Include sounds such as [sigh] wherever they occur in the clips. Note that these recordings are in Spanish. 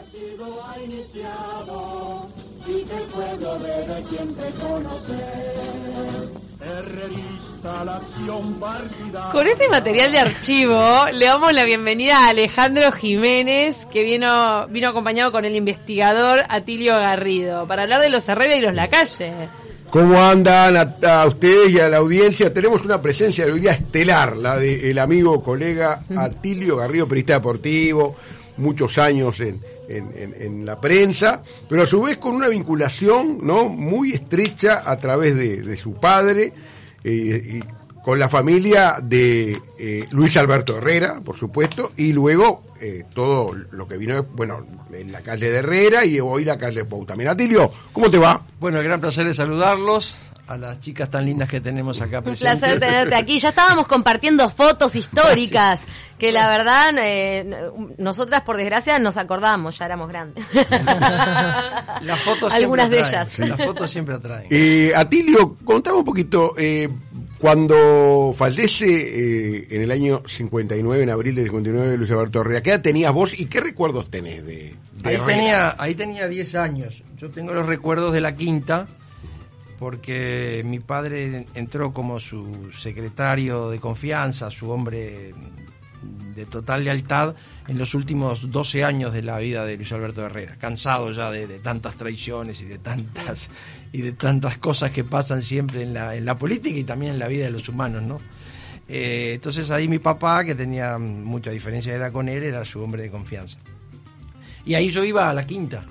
partido ha iniciado y que el pueblo debe siempre conocer. Herrerista la acción partidaria. Con este material de archivo le damos la bienvenida a Alejandro Jiménez, que vino, vino acompañado con el investigador Atilio Garrido, para hablar de los Herrera y los Lacalle. ¿Cómo andan a, a ustedes y a la audiencia? Tenemos una presencia de hoy día estelar, la del amigo, colega Atilio Garrido, periodista deportivo, muchos años en, en- en- la prensa, pero a su vez con una vinculación no muy estrecha a través de, de su padre eh, con la familia de eh, Luis Alberto Herrera, por supuesto, y luego eh, todo lo que vino, bueno, en la calle de Herrera y hoy la calle Pou también. Atilio, ¿cómo te va? Bueno, el gran placer de saludarlos, a las chicas tan lindas que tenemos acá Un presentes. placer tenerte aquí. Ya estábamos compartiendo fotos históricas, [laughs] que la verdad, eh, nosotras por desgracia nos acordamos, ya éramos grandes. [laughs] Las fotos Algunas de ellas. Las fotos siempre atraen. Eh, Atilio, contame un poquito, eh, cuando fallece eh, en el año 59, en abril del 59, Luis Alberto Herrera, ¿qué edad tenías vos y qué recuerdos tenés de, de Ahí tenía, ahí tenía 10 años. Yo tengo los recuerdos de la quinta, porque mi padre entró como su secretario de confianza, su hombre de total lealtad en los últimos 12 años de la vida de Luis Alberto Herrera, cansado ya de, de tantas traiciones y de tantas y de tantas cosas que pasan siempre en la, en la política y también en la vida de los humanos, ¿no? Eh, entonces ahí mi papá, que tenía mucha diferencia de edad con él, era su hombre de confianza. Y ahí yo iba a la quinta.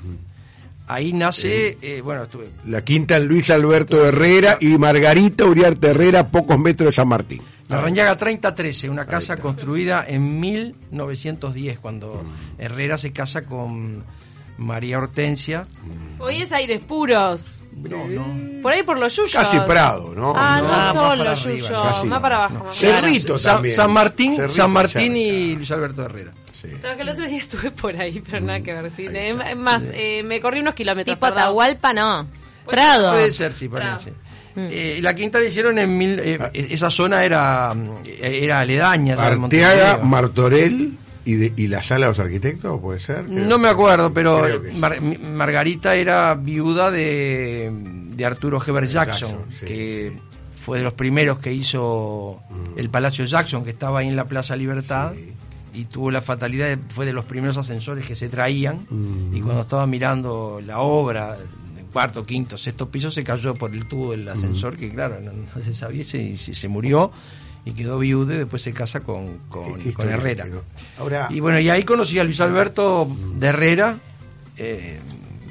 Ahí nace, eh, bueno, estuve La quinta en Luis Alberto Herrera y Margarita Uriarte Herrera, pocos metros de San Martín. La Rañaga 3013, una casa construida en 1910, cuando Herrera se casa con María Hortensia. Hoy es aires puros. No, no. Por ahí por los yuyos. Casi Prado, ¿no? Ah, no, No, más son para los yuyos, más no. para abajo. más Cerrito. San, también. San Martín, Cerrito, San Martín y. Luis Alberto Herrera. Sí. Claro que el otro día estuve por ahí, pero nada que ver. Sí. Es más, eh, me corrí unos kilómetros. Tipo perdón. Atahualpa, no. Prado. Puede ser, sí, parece. Eh, y la quinta la hicieron en mil, eh, esa zona era mm, era aledaña Arteaga. Martorell y, de- y la sala de los arquitectos, ¿puede ser? Creo No me acuerdo, pero sí. Margarita era viuda de, de Arturo Heber Jackson, Jackson, sí, que fue de los primeros que hizo Mm. el Palacio Jackson, que estaba ahí en la Plaza Libertad, Sí. y tuvo la fatalidad, de- fue de los primeros ascensores que se traían, Mm. y cuando estaba mirando la obra, cuarto, quinto, sexto piso, se cayó por el tubo del ascensor, que claro, no, no se sabía, se- se murió, y quedó viuda, y después se casa con, con, con Herrera. Ahora, Y bueno, y ahí conocí a Luis Alberto de Herrera. eh,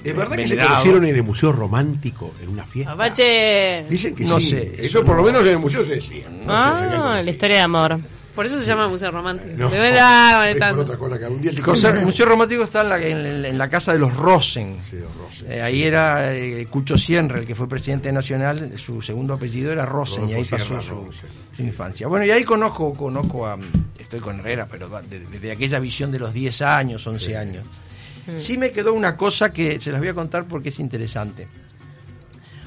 ¿es verdad que se conocieron en el Museo Romántico en una fiesta? Apache. Dicen que No sí. sé, Eso eso por lo no- menos en el museo se decía. No sé, se Ah, la conocido. historia de amor. Por eso se llama Museo Romántico. No, de verdad, por tanto. otra cosa que algún día te Cosa- el. Museo Romántico está en la, en, en la casa de los Rosen. Sí, Rosen. Eh, ahí era eh, Cucho Sienre, el que fue presidente nacional, su segundo apellido era Rosen, y ahí pasó Sierra su, Rosen. su infancia. Bueno, y ahí conozco, conozco a, estoy con Herrera, pero desde aquella visión de los 10 años, 11 años. Sí me quedó una cosa que se las voy a contar porque es interesante.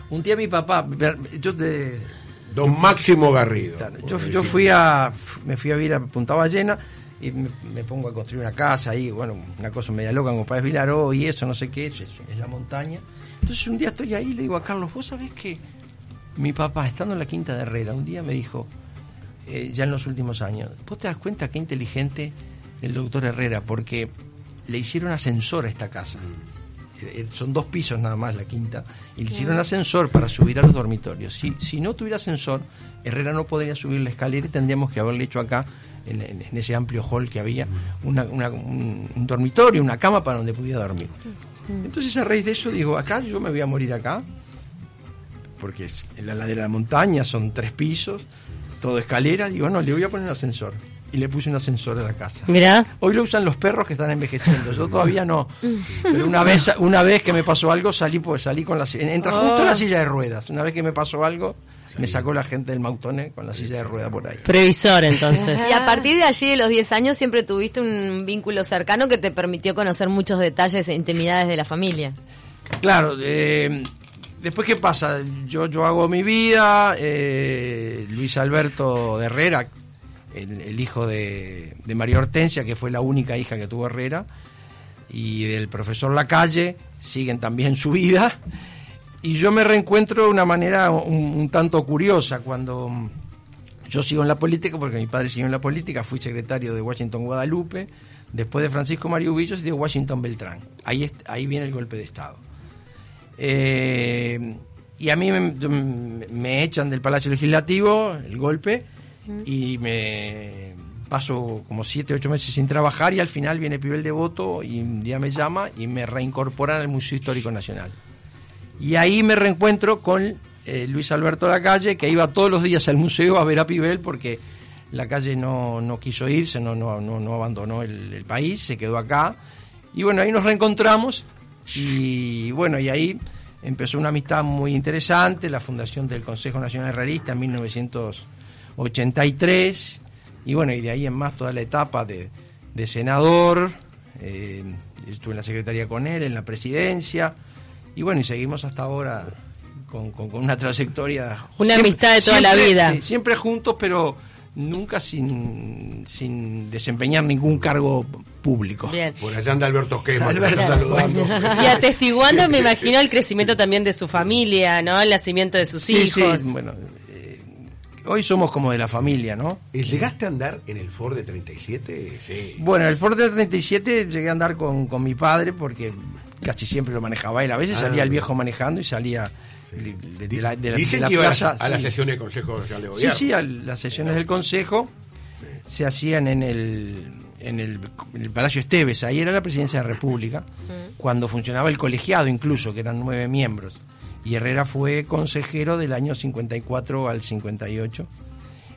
Un día mi papá, yo te, Don Máximo Garrido. Claro, Yo, yo fui a me fui a vivir a Punta Ballena y me, me pongo a construir una casa ahí, bueno, una cosa media loca como Páez Vilaró y eso, no sé qué, es, es la montaña. Entonces un día estoy ahí y le digo a Carlos, vos sabés que mi papá, estando en la Quinta de Herrera, un día me dijo, eh, ya en los últimos años, vos te das cuenta qué inteligente el doctor Herrera, porque le hicieron ascensor a esta casa. Son dos pisos nada más la quinta, y le hicieron ascensor para subir a los dormitorios. Si, si no tuviera ascensor, Herrera no podría subir la escalera y tendríamos que haberle hecho acá, en, ese amplio hall que había, una- una- un, un dormitorio, una cama para donde pudiera dormir. Entonces a raíz de eso digo, acá yo me voy a morir acá, porque es en la ladera de la montaña son tres pisos, todo escalera, digo, no, le voy a poner un ascensor. Y le puse un ascensor a la casa. Mirá. Hoy lo usan los perros que están envejeciendo. Yo [laughs] todavía no. Pero una vez, una vez que me pasó algo, salí pues salí con la si- entra justo en la silla de ruedas. Una vez que me pasó algo, me sacó la gente del Mautone con la silla de ruedas por ahí. Previsor, entonces. Y a partir de allí, de los 10 años, siempre tuviste un vínculo cercano que te permitió conocer muchos detalles e intimidades de la familia. Claro, eh, después qué pasa, yo, yo hago mi vida, eh, Luis Alberto de Herrera, el, hijo de, María Hortensia, que fue la única hija que tuvo Herrera, y del profesor Lacalle siguen también su vida. Y yo me reencuentro de una manera un, tanto curiosa cuando yo sigo en la política, porque mi padre siguió en la política, fui secretario de Washington Guadalupe, después de Francisco Mario Villos y de Washington Beltrán. Ahí, ahí viene el golpe de Estado. Eh, y a mí me echan del Palacio Legislativo, el golpe, y me paso como siete, ocho meses sin trabajar y al final viene Pibel de Voto y un día me llama y me reincorporan al Museo Histórico Nacional. Y ahí me reencuentro con eh, Luis Alberto Lacalle, que iba todos los días al museo a ver a Pibel porque la calle no, no quiso irse, no, no, no, abandonó el, el país, se quedó acá. Y bueno, ahí nos reencontramos y bueno, y ahí empezó una amistad muy interesante, la fundación del Consejo Nacional Herrerista en 1983. Y bueno, y de ahí en más toda la etapa de, de senador, eh, estuve en la secretaría con él, en la presidencia, y bueno, y seguimos hasta ahora con, con- con una trayectoria. Una amistad de toda la vida. sí, siempre juntos, pero nunca sin, sin desempeñar ningún cargo público. Bien. Por allá anda Alberto Quema, que Alberto, está saludando. Y atestiguando, me [laughs] imagino, el crecimiento también de su familia, ¿no? El nacimiento de sus Sí, hijos. sí, bueno, hoy somos como de la familia, ¿no? ¿Y ¿Llegaste a andar en el Ford de 37? Sí. Bueno, el Ford del 37 llegué a andar con, con mi padre porque casi siempre lo manejaba él. A veces Ah. salía el viejo manejando y salía de, de- de la, de la- Dicen de la que a las- plaza. a las sí. sesiones de Consejo Social de Sí, Gobierno. sí, a las sesiones del Consejo se hacían en el, en el, en el Palacio Esteves, ahí era la presidencia de la República, cuando funcionaba el colegiado incluso, que eran nueve miembros. Y Herrera fue consejero del año 54 al 58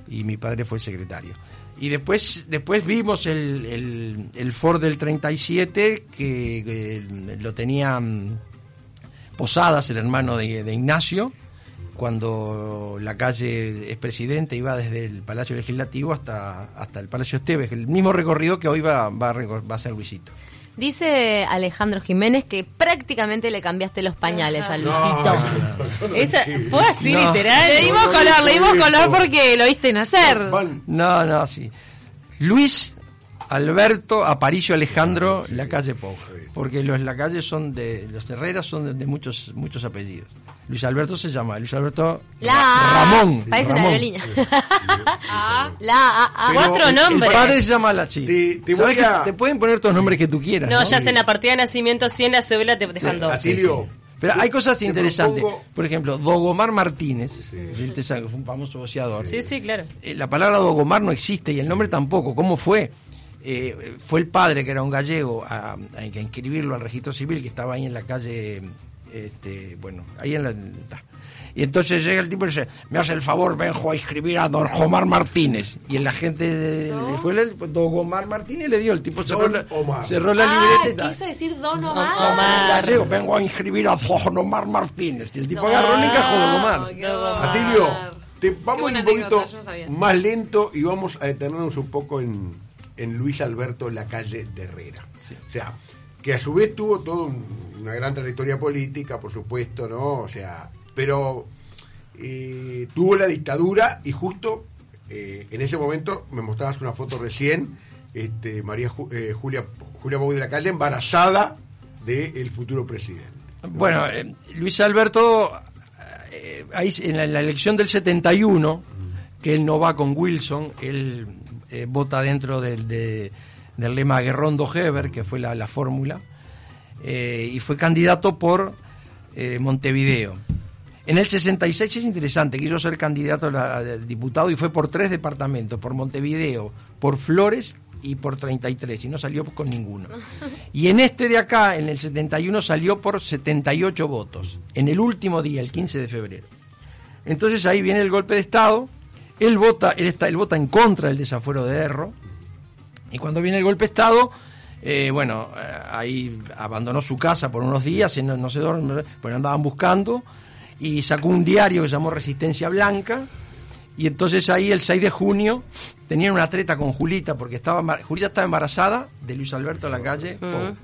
y mi padre fue secretario. Y después, después vimos el, el, Ford del 37 que, que lo tenía mm, Posadas, el hermano de, Ignacio, cuando la calle es presidente iba desde el Palacio Legislativo hasta, hasta el Palacio Esteves, el mismo recorrido que hoy va, va, va a hacer Luisito. Dice Alejandro Jiménez que prácticamente le cambiaste los pañales a No, Luisito. no Esa. ¿Fue así, No. literal? Le dimos No, no color, le dimos color porque lo viste nacer. No, no, sí. Luis Alberto Aparicio Alejandro La Calle Pou. Porque los La Calle son de, los Herreras son de, de muchos, muchos apellidos. Luis Alberto se llama, Luis Alberto La Ramón. Parece una Ramón. aerolínea. Ah, La A, A. Cuatro el- El nombres. padre se llama la chica. Te- te ¿Sabes voy que a- te pueden poner todos los nombres que tú quieras. no, ¿no? ya sé, en la partida de nacimiento, sí, en la cédula te dejan dos. Pero hay cosas te interesantes. propongo- Por ejemplo, Dogomar Martínez, sabe, fue un famoso boxeador. Sí, sí, claro. Eh, la palabra Dogomar no existe y el nombre tampoco. ¿Cómo fue? Eh, fue el padre, que era un gallego, a, a- a inscribirlo al registro civil, que estaba ahí en la calle, este, bueno, ahí en la... ta. Y entonces llega el tipo y dice, me hace el favor, vengo a inscribir a don Omar Martínez. Y el agente de, le fue el don Omar Martínez le dio, el tipo cerró la, Omar. cerró la Ah, libreta quiso decir Don Omar. gallego, vengo a inscribir a don Omar Martínez. Y el tipo Don agarró y encajó don Omar. Omar. Atilio, te, vamos un poquito anécdota, no más lento y vamos a detenernos un poco en, en Luis Alberto Lacalle de Herrera. O sea, que a su vez tuvo toda un- una gran trayectoria política, por supuesto, ¿no? O sea, pero eh, tuvo la dictadura y justo eh, en ese momento me mostrabas una foto recién, este, María Ju- eh, Julia Julia Bou de la Calle embarazada del futuro presidente. Bueno, Luis Alberto, ahí en la, en la elección del 71, que él no va con Wilson, él eh, vota dentro del, de- del lema Guerrondo-Heber, que fue la, la fórmula, eh, y fue candidato por eh, Montevideo. En el 66 es interesante, quiso ser candidato a, la- a diputado y fue por tres departamentos, por Montevideo, por Flores y por 33, y no salió con ninguno. Y en este de acá, en el 71, salió por 78 votos, en el último día, el 15 de febrero. Entonces ahí viene el golpe de Estado, él vota, él, está, él vota en contra del desafuero de Erro, y cuando viene el golpe de Estado, eh, bueno, eh, ahí abandonó su casa por unos días, y no, no sé dónde, pues andaban buscando, y sacó un diario que se llamó Resistencia Blanca, y entonces ahí el 6 de junio tenían una treta con Julita, porque estaba Julita estaba embarazada de Luis Alberto Lacalle Pou,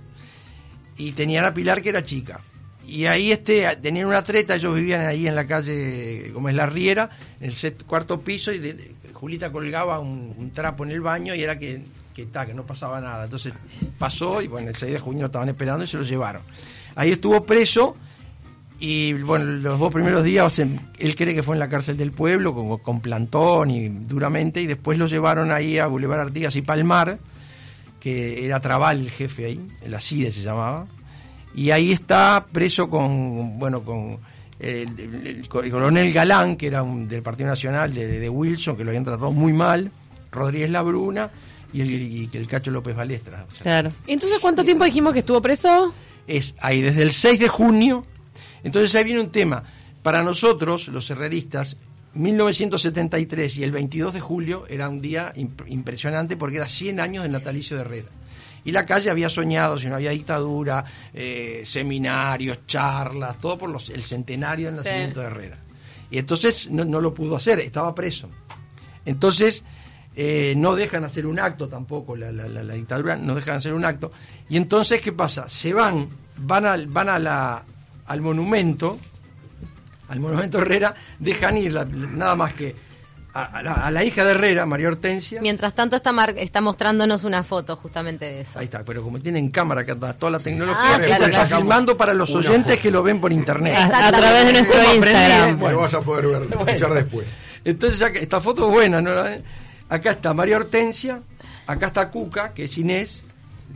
y tenían a Pilar que era chica. Y ahí este tenían una treta, ellos vivían ahí en la calle, como es la Riera, en el set- cuarto piso, y de- Julita colgaba un, trapo en el baño y era que que está, que no pasaba nada. Entonces pasó y bueno, el 6 de junio estaban esperando y se lo llevaron. Ahí estuvo preso y bueno, los dos primeros días él cree que fue en la cárcel del pueblo con, con plantón y duramente y después lo llevaron ahí a Boulevard Artigas y Palmar, que era Trabal el jefe ahí, el ACIDE se llamaba. Y ahí está preso con, bueno, con el, el- el coronel Galán, que era un, del Partido Nacional de, de Wilson, que lo habían tratado muy mal, Rodríguez Labruna y el, y el Cacho López Balestra. O sea, Claro. Entonces, ¿cuánto tiempo dijimos que estuvo preso? es ahí desde el 6 de junio. Entonces ahí viene un tema. Para nosotros, los herreristas, 1973 y el 22 de julio era un día imp- impresionante porque era 100 años del natalicio de Herrera. Y la calle había soñado, si no había dictadura, eh, seminarios, charlas, todo por los- el centenario del Sí. nacimiento de Herrera. Y entonces no, no lo pudo hacer, estaba preso. Entonces, eh, no dejan hacer un acto tampoco, la, la- la- la dictadura no dejan hacer un acto. Y entonces, ¿qué pasa? Se van, van al, van a la, al monumento, al monumento Herrera, dejan ir nada más que a, a la, a la hija de Herrera, María Hortensia. Mientras tanto está, mar- está mostrándonos una foto justamente de eso. Ahí está, pero como tienen cámara atrás, toda la tecnología, Ah, claro, está claro. filmando para los oyentes foto. que lo ven por internet. A, través de nuestro ¿Cómo aprendí, Instagram. Bueno, lo vas a poder ver, escuchar después. Entonces acá- esta foto es buena, ¿no? Acá está María Hortensia, acá está Cuca, que es Inés,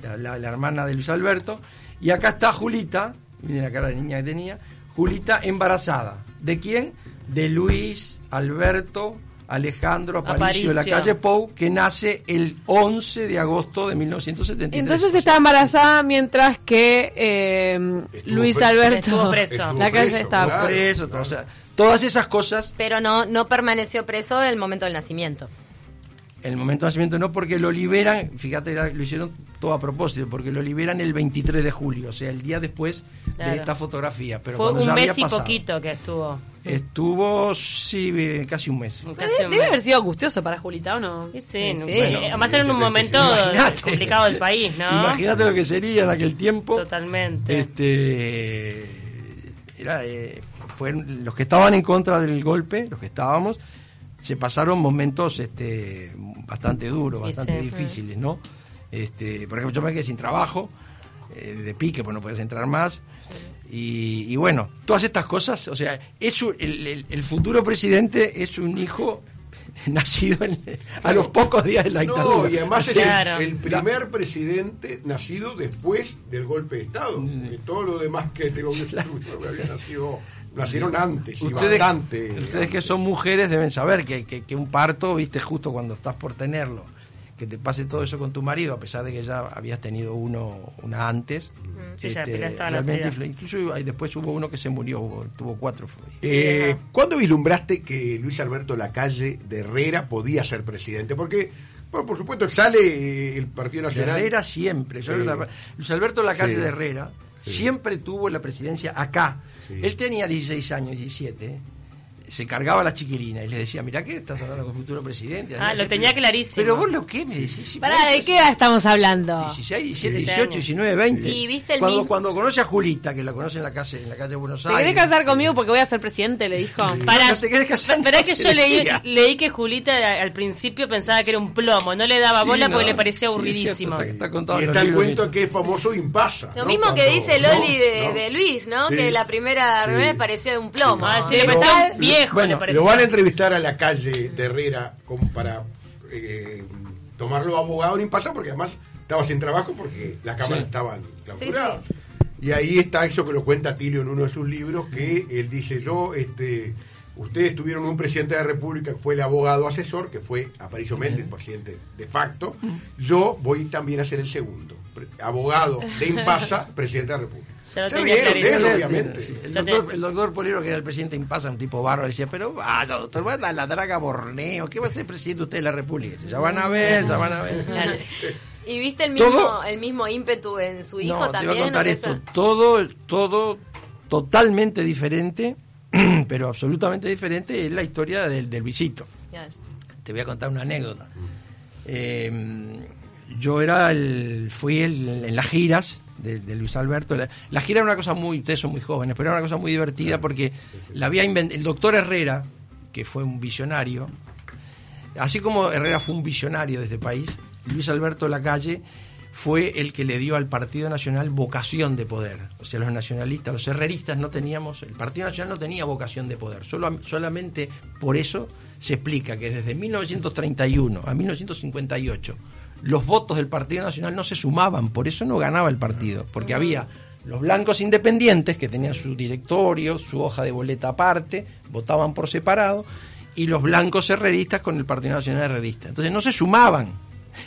la, la- la hermana de Luis Alberto, y acá está Julita, miren la cara de niña que tenía, Julita embarazada. ¿De quién? De Luis Alberto Alejandro Aparicio, de la calle Pou, que nace el 11 de agosto de 1973. Entonces estaba embarazada mientras que eh, Luis preso. Alberto. Estuvo preso. Estuvo La calle preso, estaba claro. preso, todo, o sea, todas esas cosas Pero no, no permaneció preso en el momento del nacimiento. el momento de nacimiento no, porque lo liberan, fíjate, lo hicieron todo a propósito, porque lo liberan el 23 de julio, o sea, el día después Claro. de esta fotografía. Pero Fue cuando un ya había mes y pasado. poquito que estuvo. Estuvo, sí, casi un mes. Casi un Debe mes. haber sido angustioso para Julita, ¿o no? Sí, sí, Sí, no- sí. bueno, además era en un momento Imagínate. complicado del país, ¿no? Imagínate lo que sería en aquel tiempo. Totalmente. Este, era, eh, fueron los que estaban en contra del golpe, los que estábamos, se pasaron momentos este, bastante duros, bastante sí. difíciles, ¿no? Este, por ejemplo, yo me quedé sin trabajo, eh, de pique, pues no puedes entrar más. Y, y bueno, todas estas cosas, o sea, es un- el, el- el futuro presidente es un hijo [laughs] nacido en- a los pocos días de la dictadura. No, y además es el- Claro. primer presidente nacido después del golpe de Estado. Mm. Que todo lo demás que este gobierno había nacido, nacieron antes y ustedes, bastante. ustedes que son mujeres deben saber que, que- que un parto, viste, justo cuando estás por tenerlo, que te pase todo eso con tu marido, a pesar de que ya habías tenido uno una antes. Sí, ya, este, ya realmente nacida. incluso después hubo uno que se murió, hubo- tuvo cuatro. Eh, ¿Cuándo vislumbraste que Luis Alberto Lacalle de Herrera podía ser presidente? Porque, bueno, por supuesto, sale eh, el Partido De Nacional. Herrera siempre. Sí. Luis Alberto Lacalle Sí. de Herrera Sí. siempre tuvo la presidencia acá. Sí. Él tenía 16 años, 17. Se cargaba a la chiquilina y le decía, mira ¿qué estás hablando con el futuro presidente? Ah, lo tenía clarísimo. Pero vos lo que me decís. Si ¿Para vos de qué edad estamos hablando? 16, 17, 17 18, años. 19, 20. ¿Y viste el cuando, mismo? cuando conoce a Julita, que la conoce en la calle, en la calle de Buenos ¿Te Aires. querés casar conmigo porque voy a ser presidente? Le dijo. Para, No te querés casar, pero es que yo te leí, leí que Julita al principio pensaba que era un plomo, no le daba Sí, bola porque no. le parecía Sí, aburridísimo. es cierto, está, Y está el cuento que es famoso Impasa. Lo ¿no? mismo que dice Loli ¿no? de, ¿no? de Luis, ¿no? Sí. Que la primera Sí. reunión le pareció de un plomo. Ah, sí, le parecía un viejo, bueno, le lo van a entrevistar a la calle de Herrera como para eh, tomarlo abogado en Impasa porque además estaba sin trabajo porque la cámara Sí. estaba clausurada. Sí, Y ahí está eso que lo cuenta Tilio en uno de sus libros, que él dice, yo, este, ustedes tuvieron un presidente de la República que fue el abogado asesor, que fue Aparicio Méndez, presidente de facto, yo voy también a ser el segundo, abogado de Impasa, [laughs] presidente de la República. Ya lo Se rieron de él, clarísimo. obviamente. Sí, El doctor, te- el doctor Polero, que era el presidente de Impasa, un tipo bárbaro, decía, pero vaya, doctor, va a la draga Borneo, ¿qué va a ser presidente usted de la República? Ya van a ver, ya van a ver. [laughs] Dale. ¿Y viste el mismo, Todo- el mismo ímpetu en su hijo no, te también? voy a contar ¿O esto. esa? Todo, todo totalmente diferente, [clears throat] pero absolutamente diferente, es la historia del, del visito. Claro. Te voy a contar una anécdota. Eh, yo era el, fui el- en las giras de, de Luis Alberto. La, la gira era una cosa muy, ustedes son muy jóvenes, pero era una cosa muy divertida porque la había inven- el doctor Herrera, que fue un visionario, así como Herrera fue un visionario de este país, Luis Alberto Lacalle fue el que le dio al Partido Nacional vocación de poder. O sea, los nacionalistas, los herreristas no teníamos, el Partido Nacional no tenía vocación de poder. Solo, solamente por eso se explica que desde 1931 a 1958 los votos del Partido Nacional no se sumaban, por eso no ganaba el partido, porque había los blancos independientes que tenían su directorio, su hoja de boleta aparte, votaban por separado, y los blancos herreristas con el Partido Nacional Herrerista. Entonces no se sumaban.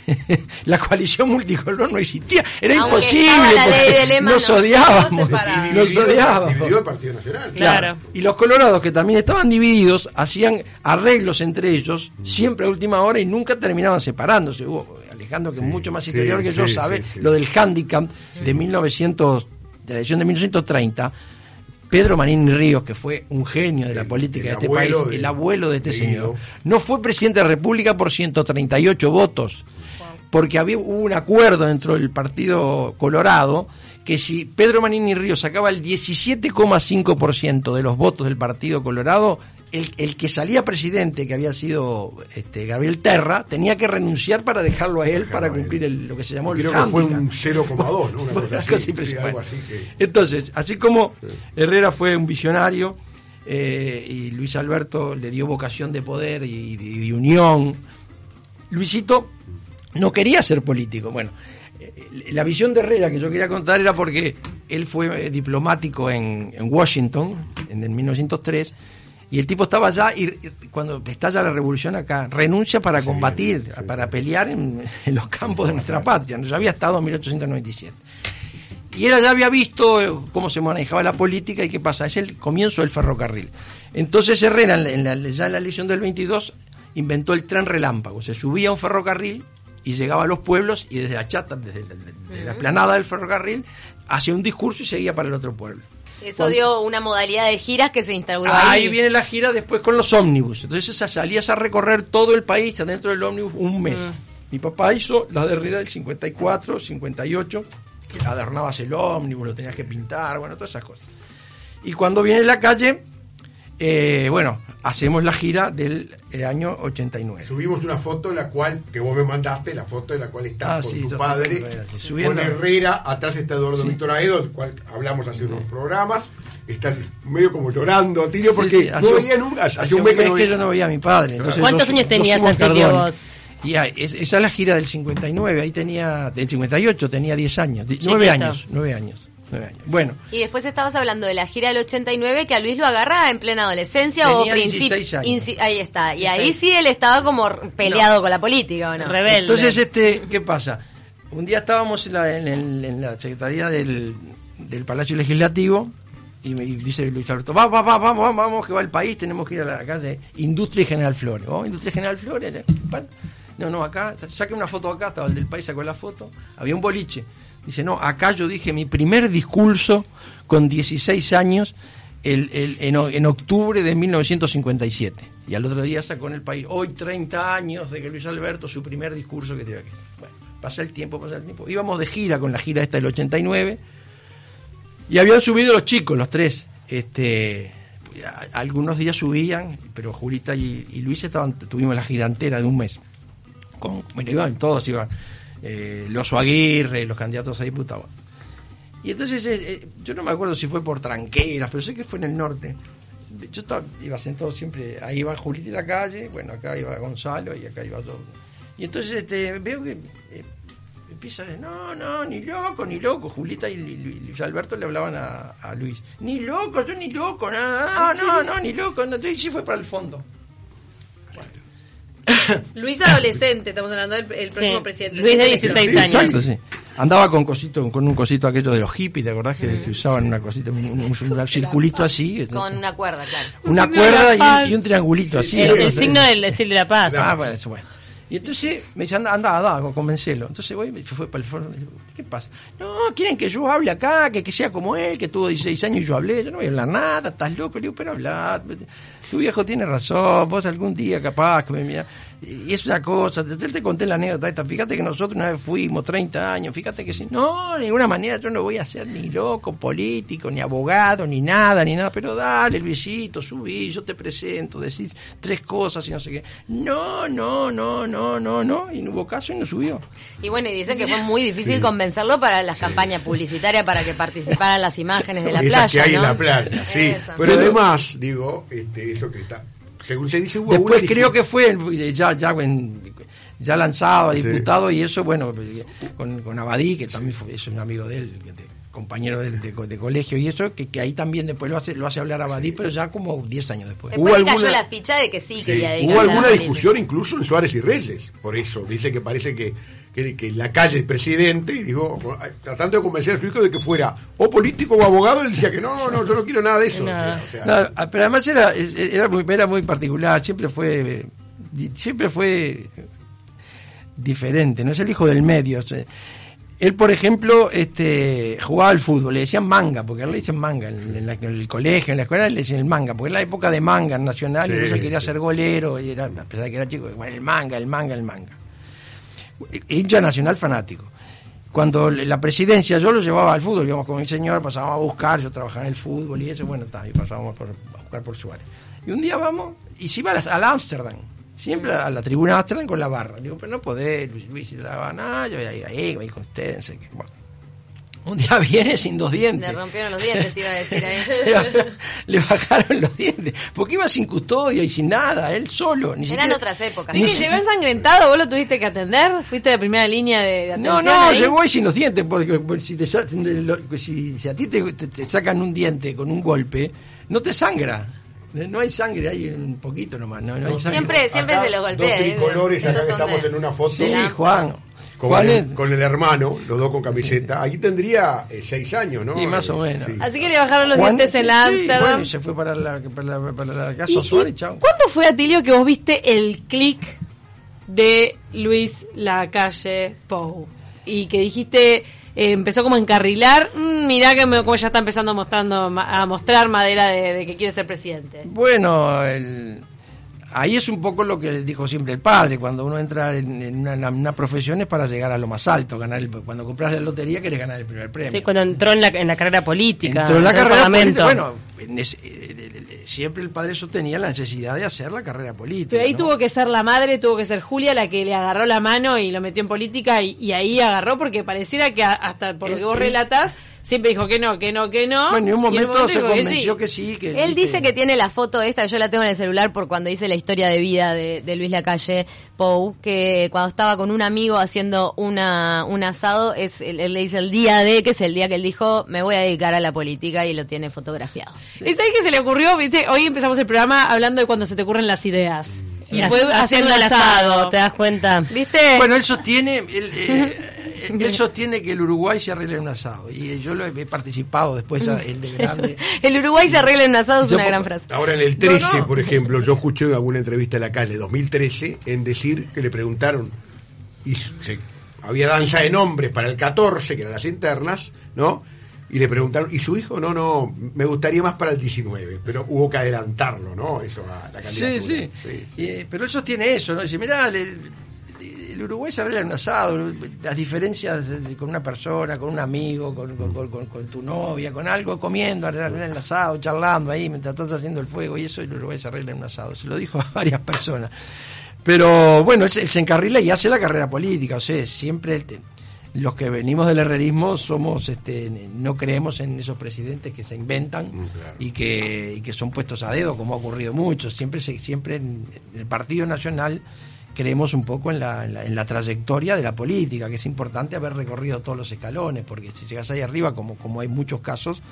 [laughs] la coalición multicolor no existía, era Aunque imposible, la ley Lema, nos no, odiábamos, nos odiábamos. Dividió el Partido Nacional. Claro. Y los colorados, que también estaban divididos, hacían arreglos entre ellos, siempre a última hora, y nunca terminaban separándose. Hubo Alejandro, que es mucho más interior que yo, sabe lo del handicap de 1900, de la elección de 1930. Pedro Manini Ríos, que fue un genio de la El- política de este país, de- el abuelo de este de señor, no fue presidente de la República por 138 votos, porque había hubo un acuerdo dentro del Partido Colorado que si Pedro Manini Ríos sacaba el 17,5% de los votos del Partido Colorado, el, el que salía presidente, que había sido este, Gabriel Terra, tenía que renunciar para dejarlo a él para cumplir el- lo que se llamó el Creo que fue un 0,2, ¿no? [laughs] Una cosa así, cosa sí, impresionante. algo así que- Entonces, así como Herrera fue un visionario eh, y Luis Alberto le dio vocación de poder y, de- de unión, Luisito no quería ser político. Bueno, eh, la visión de Herrera que yo quería contar era porque él fue eh, diplomático en, en Washington en el 1903 y el tipo estaba allá y cuando estalla la revolución acá, renuncia para combatir, para pelear en, [laughs] en los campos de nuestra patria. Ya había estado en 1897. Y él ya había visto eh, cómo se manejaba la política y qué pasa. Es el comienzo del ferrocarril. Entonces Herrera, en la- en la- ya en la elección del 22, inventó el tren relámpago. Se subía a un ferrocarril y llegaba a los pueblos y desde la chata, desde la, explanada del ferrocarril, hacía un discurso y seguía para el otro pueblo. Eso Cuando- dio una modalidad de giras que se instauró Ahí ahí. viene la gira después con los ómnibus. Entonces esa- salías a recorrer todo el país adentro del ómnibus un mes. Mi papá hizo la de Herrera del 54, 58, que adornabas el ómnibus, lo tenías que pintar, bueno, todas esas cosas. Y cuando viene la calle, eh, bueno, hacemos la gira del eh, año 89. Subimos una foto en la cual, que vos me mandaste, la foto en la cual estás Ah, con sí, tu padre, con Herrera, sí, subiendo. con Herrera, atrás está Eduardo Sí. Víctor Aedo, del cual hablamos hace unos programas, estás medio como llorando, Atilio, Sí, porque no veía nunca, hace, hace un mes que no que veía. yo no veía a mi padre. Entonces ¿Cuántos yo- años tenías, Cardone. vos? Y ah, es- esa es la gira del 59, ahí tenía, del 58 tenía 10 años, di- Chiquito. 9 años, 9 años, 9 años. Bueno, Y después estabas hablando de la gira del 89 que a Luis lo agarra en plena adolescencia o principio. 16 años. Ahí está. Y 16. ahí sí él estaba como peleado con la política, ¿o no? Rebelde. entonces este, ¿qué pasa? Un día estábamos en la, en el- en la secretaría del, del Palacio Legislativo y me y dice Luis Alberto, va, va, va, vamos, vamos, vamos, que va el país, tenemos que ir a la calle Industria y General Flores. ¿Vamos a Industria y General Flores? Pa- No, no, acá, saque una foto acá, estaba el del país, sacó la foto, había un boliche. Dice, no, acá yo dije mi primer discurso con 16 años el, el- en, octubre de 1957. Y al otro día sacó en el país, hoy 30 años de que Luis Alberto, su primer discurso que tiene aquí. Bueno, pasa el tiempo, pasa el tiempo. Íbamos de gira con la gira esta del 89 y habían subido los chicos, los tres. Este, algunos días subían, pero Julita y, y Luis estaban, tuvimos la gira entera de un mes. Con, bueno, iban todos, iban eh, los Aguirre, los candidatos a diputados. Y entonces, eh, eh, yo no me acuerdo si fue por tranqueras, pero sé que fue en el norte. Yo estaba- iba sentado siempre, ahí iba Julita en la calle, bueno, acá iba Gonzalo y acá iba yo. Y entonces este, veo que eh, empieza a decir, no, no, ni loco, ni loco. Julita y Lu- Lu- Luis Alberto le hablaban a, Luis, ni loco, yo ni loco, no, no, no, no, ni loco. Y sí fue para el fondo. Luis adolescente, estamos hablando del el próximo Sí. presidente. Luis de Presidente 16 electo. años. Exacto, sí. Andaba con cosito, con un cosito aquello de los hippies, ¿te acordás que se usaban una cosita, un, un- un circulito así? Con una cuerda, claro. una cuerda y un, y un triangulito así. El, signo del decir de la paz. Ah, bueno, eso bueno. Y entonces me dice, anda, anda, anda, convencelo. Entonces voy, me fue para el foro. y digo, ¿Qué pasa? No, quieren que yo hable acá, que, que sea como él, que tuvo 16 años y yo hablé. Yo no voy a hablar nada, estás loco. Le digo, pero habla. Tu viejo tiene razón, vos algún día capaz que me mira. Y es una cosa, te, te conté la anécdota esta, fíjate que nosotros una vez fuimos 30 años, fíjate que si no, de ninguna manera yo no voy a ser ni loco, político, ni abogado, ni nada, ni nada, pero dale, Luisito, subí, yo te presento, decís tres cosas y no sé qué. No, no, no, no, no, no, y no hubo caso y no subió. Y bueno, y dicen que fue muy difícil convencerlo para las campañas publicitarias para que participaran las imágenes de la Esas playa. que hay en ¿no? la playa, sí. Eso. Pero además, digo, este, eso que está, según se dice, hubo Después una creo que fue eh, ya ya en- ya lanzado a Sí. diputado y eso bueno eh, con, con Abadí que también fue, es un amigo de él de- compañero de, de de colegio y eso que, que ahí también después lo hace lo hace hablar Abadí pero ya como 10 años después Después ¿Hubo le cayó alguna- la ficha de que sí, Sí, Hubo alguna discusión incluso en Suárez y Reyes, por eso. Dice que parece que, que, que la calle es presidente y digo, tratando de convencer a su hijo de que fuera o político o abogado, él decía que no, no, yo no quiero nada de eso. Nada. O sea, No, ah, pero además era, era, muy, era muy particular, siempre fue siempre fue diferente, no es el hijo del medio. o sea, él, por ejemplo, este, jugaba al fútbol, le decían manga, porque él le dicen manga, en, en la- en el colegio, en la escuela le decían el manga, porque era la época de manga en nacional, Sí, y entonces él quería sí. ser golero, y era, a pesar de que era chico, el manga, el manga, el manga. Hincha nacional fanático. Cuando la presidencia yo lo llevaba al fútbol, íbamos con mi señor, pasábamos a buscar, yo trabajaba en el fútbol y eso, bueno, está, y pasábamos por, a buscar por Suárez. Y un día vamos, y se iba al Ámsterdam, siempre a la tribuna de Ámsterdam con la barra. Digo, pero no podés, Luis, Luis, y la van, ah, yo ahí, ahí, ahí con ustedes, no sé qué. Bueno, un día viene sin dos dientes. Le rompieron los dientes, te iba a decir ahí. [laughs] Le bajaron los dientes, porque iba sin custodia y sin nada, él solo. Ni Eran siquiera- otras épocas. ni si- llegó ensangrentado, vos lo tuviste que atender, fuiste de primera línea de, de No, atención. no, ahí? llegó ahí sin los dientes, porque, porque si, te, si, si a ti te, te- te sacan un diente con un golpe, no te sangra. No hay sangre, hay un poquito nomás. No, no hay sangre. Siempre, siempre acá se los golpea. Dos ¿eh? tricolores, acá Esos que estamos de- en una foto. Sí, Juan. Con, el, con el hermano, los dos con camiseta. Aquí tendría eh, seis años, ¿no? Sí, más o Eh, menos. sí. Así que le bajaron los dientes en Amsterdam. bueno, y se fue para la, para la, para la casa ¿Y- y Suárez, chao. ¿Cuándo fue, Atilio, que vos viste el clic de Luis Lacalle Pou? Y que dijiste, eh, empezó como a encarrilar, "Mm, mirá que me- como ya está empezando mostrando, ma- a mostrar madera de, de que quiere ser presidente. Bueno, el- ahí es un poco lo que dijo siempre el padre, cuando uno entra en, en una, en una profesión es para llegar a lo más alto, ganar el- cuando compras la lotería querés ganar el primer premio. Sí, cuando entró en la, en la carrera política. Entró en la entró carrera política. Bueno, en ese- eh, eh, eh, siempre el padre sostenía la necesidad de hacer la carrera política. Pero ahí ¿no? tuvo que ser la madre, tuvo que ser Julia la que le agarró la mano y lo metió en política y, y ahí agarró porque pareciera que hasta por lo que vos relatas siempre dijo que no, que no, que no. Bueno, en un momento se convenció sí. que sí. Que, Él viste, dice que tiene la foto esta, yo la tengo en el celular por cuando hice la historia de vida de, de Luis Lacalle Pou, que cuando estaba con un amigo haciendo una, un asado, es, él, le dice el día de, que es el día que él dijo, me voy a dedicar a la política y lo tiene fotografiado. ¿Y sabes qué se le ocurrió? ¿Viste? Hoy empezamos el programa hablando de cuando se te ocurren las ideas. Y fue haciendo el asado, ¿te das cuenta? ¿Viste? Bueno, él sostiene, él, eh, [laughs] él sostiene que el Uruguay se arregla en un asado. Y eh, yo lo he, he participado después, ya, el de grande. [laughs] el Uruguay se arregla en un asado es una gran frase. Ahora en el 13, No, no. por ejemplo, yo escuché en alguna entrevista en la calle 2013 en decir que le preguntaron y se- había danza de nombres para el 14, que eran las internas, ¿no? Y le preguntaron, ¿y su hijo? No, no, me gustaría más para el 19, pero hubo que adelantarlo, ¿no? Eso a la Sí, candidatura. sí. Y, eh, pero él sostiene eso, ¿no? Dice, mirá, el, el Uruguay se arregla en un asado, las diferencias con una persona, con un amigo, con, con- con- con- con tu novia, con algo, comiendo, arreglar en el asado, charlando ahí, mientras estás haciendo el fuego, y eso el Uruguay se arregla en un asado. Se lo dijo a varias personas. Pero bueno, él, se- encarrila y hace la carrera política, o sea, siempre el los que venimos del herrerismo somos, este, no creemos en esos presidentes que se inventan Mm, claro. y que, y que son puestos a dedo, como ha ocurrido mucho. Siempre, se- siempre en el Partido Nacional creemos un poco en la, en, la, trayectoria de la política, que es importante haber recorrido todos los escalones, porque si llegas ahí arriba, como, como hay muchos casos,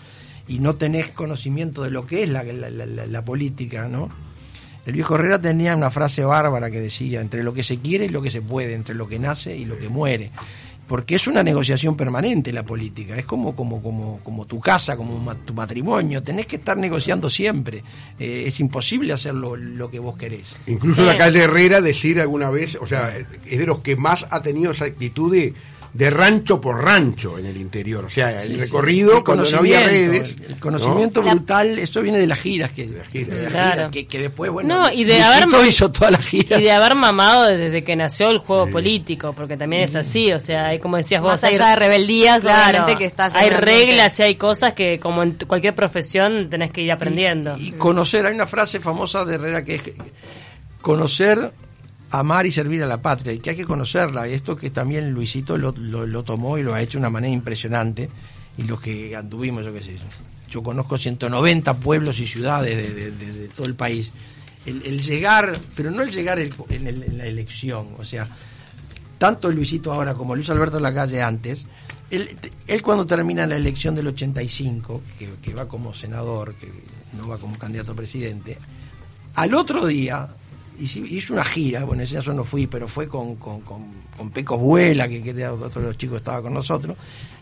y no tenés conocimiento de lo que es la- la- la política, ¿no? El viejo Herrera tenía una frase bárbara que decía, entre lo que se quiere y lo que se puede, entre lo que nace y lo que muere. Porque es una negociación permanente la política, es como, como, como, como tu casa, como ma- tu matrimonio, tenés que estar negociando siempre, Eh, es imposible hacer lo, lo que vos querés. Incluso Sí. la calle Herrera decir alguna vez, o sea, es de los que más ha tenido esa actitud de, de rancho por rancho en el interior. O sea, el Sí, sí. recorrido El cuando no había conocimiento, redes. El conocimiento ¿no? brutal, eso viene de las giras. Que, las giras. de las Claro. giras, que, que después, bueno, No, y de haber- hizo toda la gira. Y de haber mamado desde que nació el juego político, porque también es así, o sea, hay como decías vos, Más hay, allá de rebeldías, claro, que estás hay reglas y hay cosas que como en cualquier profesión tenés que ir aprendiendo. Y, y conocer, hay una frase famosa de Herrera que es conocer, amar y servir a la patria, y que hay que conocerla. Esto que también Luisito lo, lo- tomó y lo ha hecho de una manera impresionante. Y los que anduvimos, yo qué sé, yo conozco 190 pueblos y ciudades de, todo el país. El, llegar, pero no el llegar en, la elección, o sea, tanto Luisito ahora como Luis Alberto Lacalle antes, él, él cuando termina la elección del 85, que, que va como senador, que no va como candidato a presidente, al otro día hizo una gira, bueno, ese caso no fui, pero fue con, con, con, con Pecos Vuela, que, era otro de los chicos que estaba con nosotros,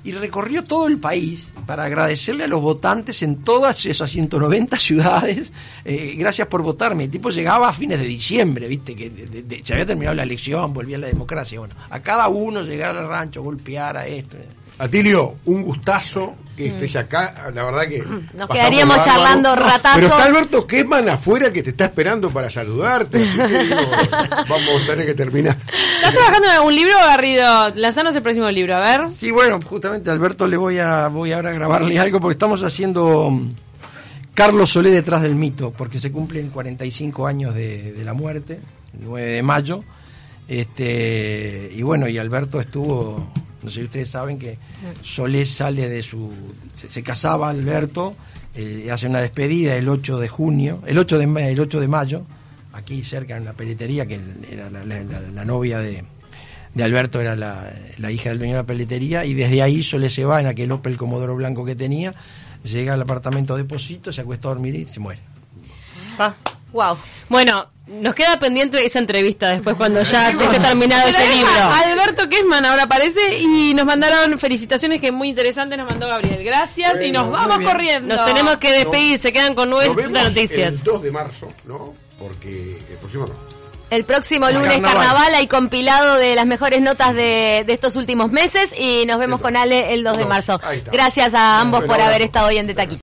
y recorrió todo el país para agradecerle a los votantes en todas esas 190 ciudades, eh, gracias por votarme. El tipo llegaba a fines de diciembre, viste, que de- se había terminado la elección, volvía la democracia. Bueno, a cada uno llegar al rancho, golpear a esto. Atilio, un gustazo que estés acá. La verdad que. Nos quedaríamos charlando ratazo. Pero está Alberto Kessman afuera que te está esperando para saludarte. así que digo, [laughs] vamos a tener que terminar. ¿Estás trabajando en algún libro, Garrido? Lanzanos el próximo libro, a ver. Sí, bueno, justamente a Alberto le voy a voy ahora a grabarle algo porque estamos haciendo mm, Carlos Solé detrás del mito, porque se cumplen 45 años de, de la muerte, el 9 de mayo. Este, y bueno, y Alberto estuvo, no sé si ustedes saben que Solé sale de su se, casaba Alberto, eh, hace una despedida el 8 de junio, el 8 de el 8 de mayo, aquí cerca en la peletería que era la, novia de de Alberto era la, hija del dueño de la peletería y desde ahí Solé se va en aquel Opel Comodoro blanco que tenía, llega al apartamento de Posito, se acuesta a dormir y se muere. Wow. Bueno, nos queda pendiente esa entrevista después cuando ya esté terminado ese libro. Alberto Kessman ahora aparece y nos mandaron felicitaciones que muy interesantes nos mandó Gabriel. Gracias y nos vamos corriendo. Nos tenemos que despedir, se quedan con vemos noticias. el 2 de marzo, ¿no? Porque el próximo no. El próximo lunes carnaval. carnaval. hay compilado de las mejores notas de, de estos últimos meses y nos vemos con Ale el 2 de marzo. Gracias a ambos por haber estado hoy en Detaquito.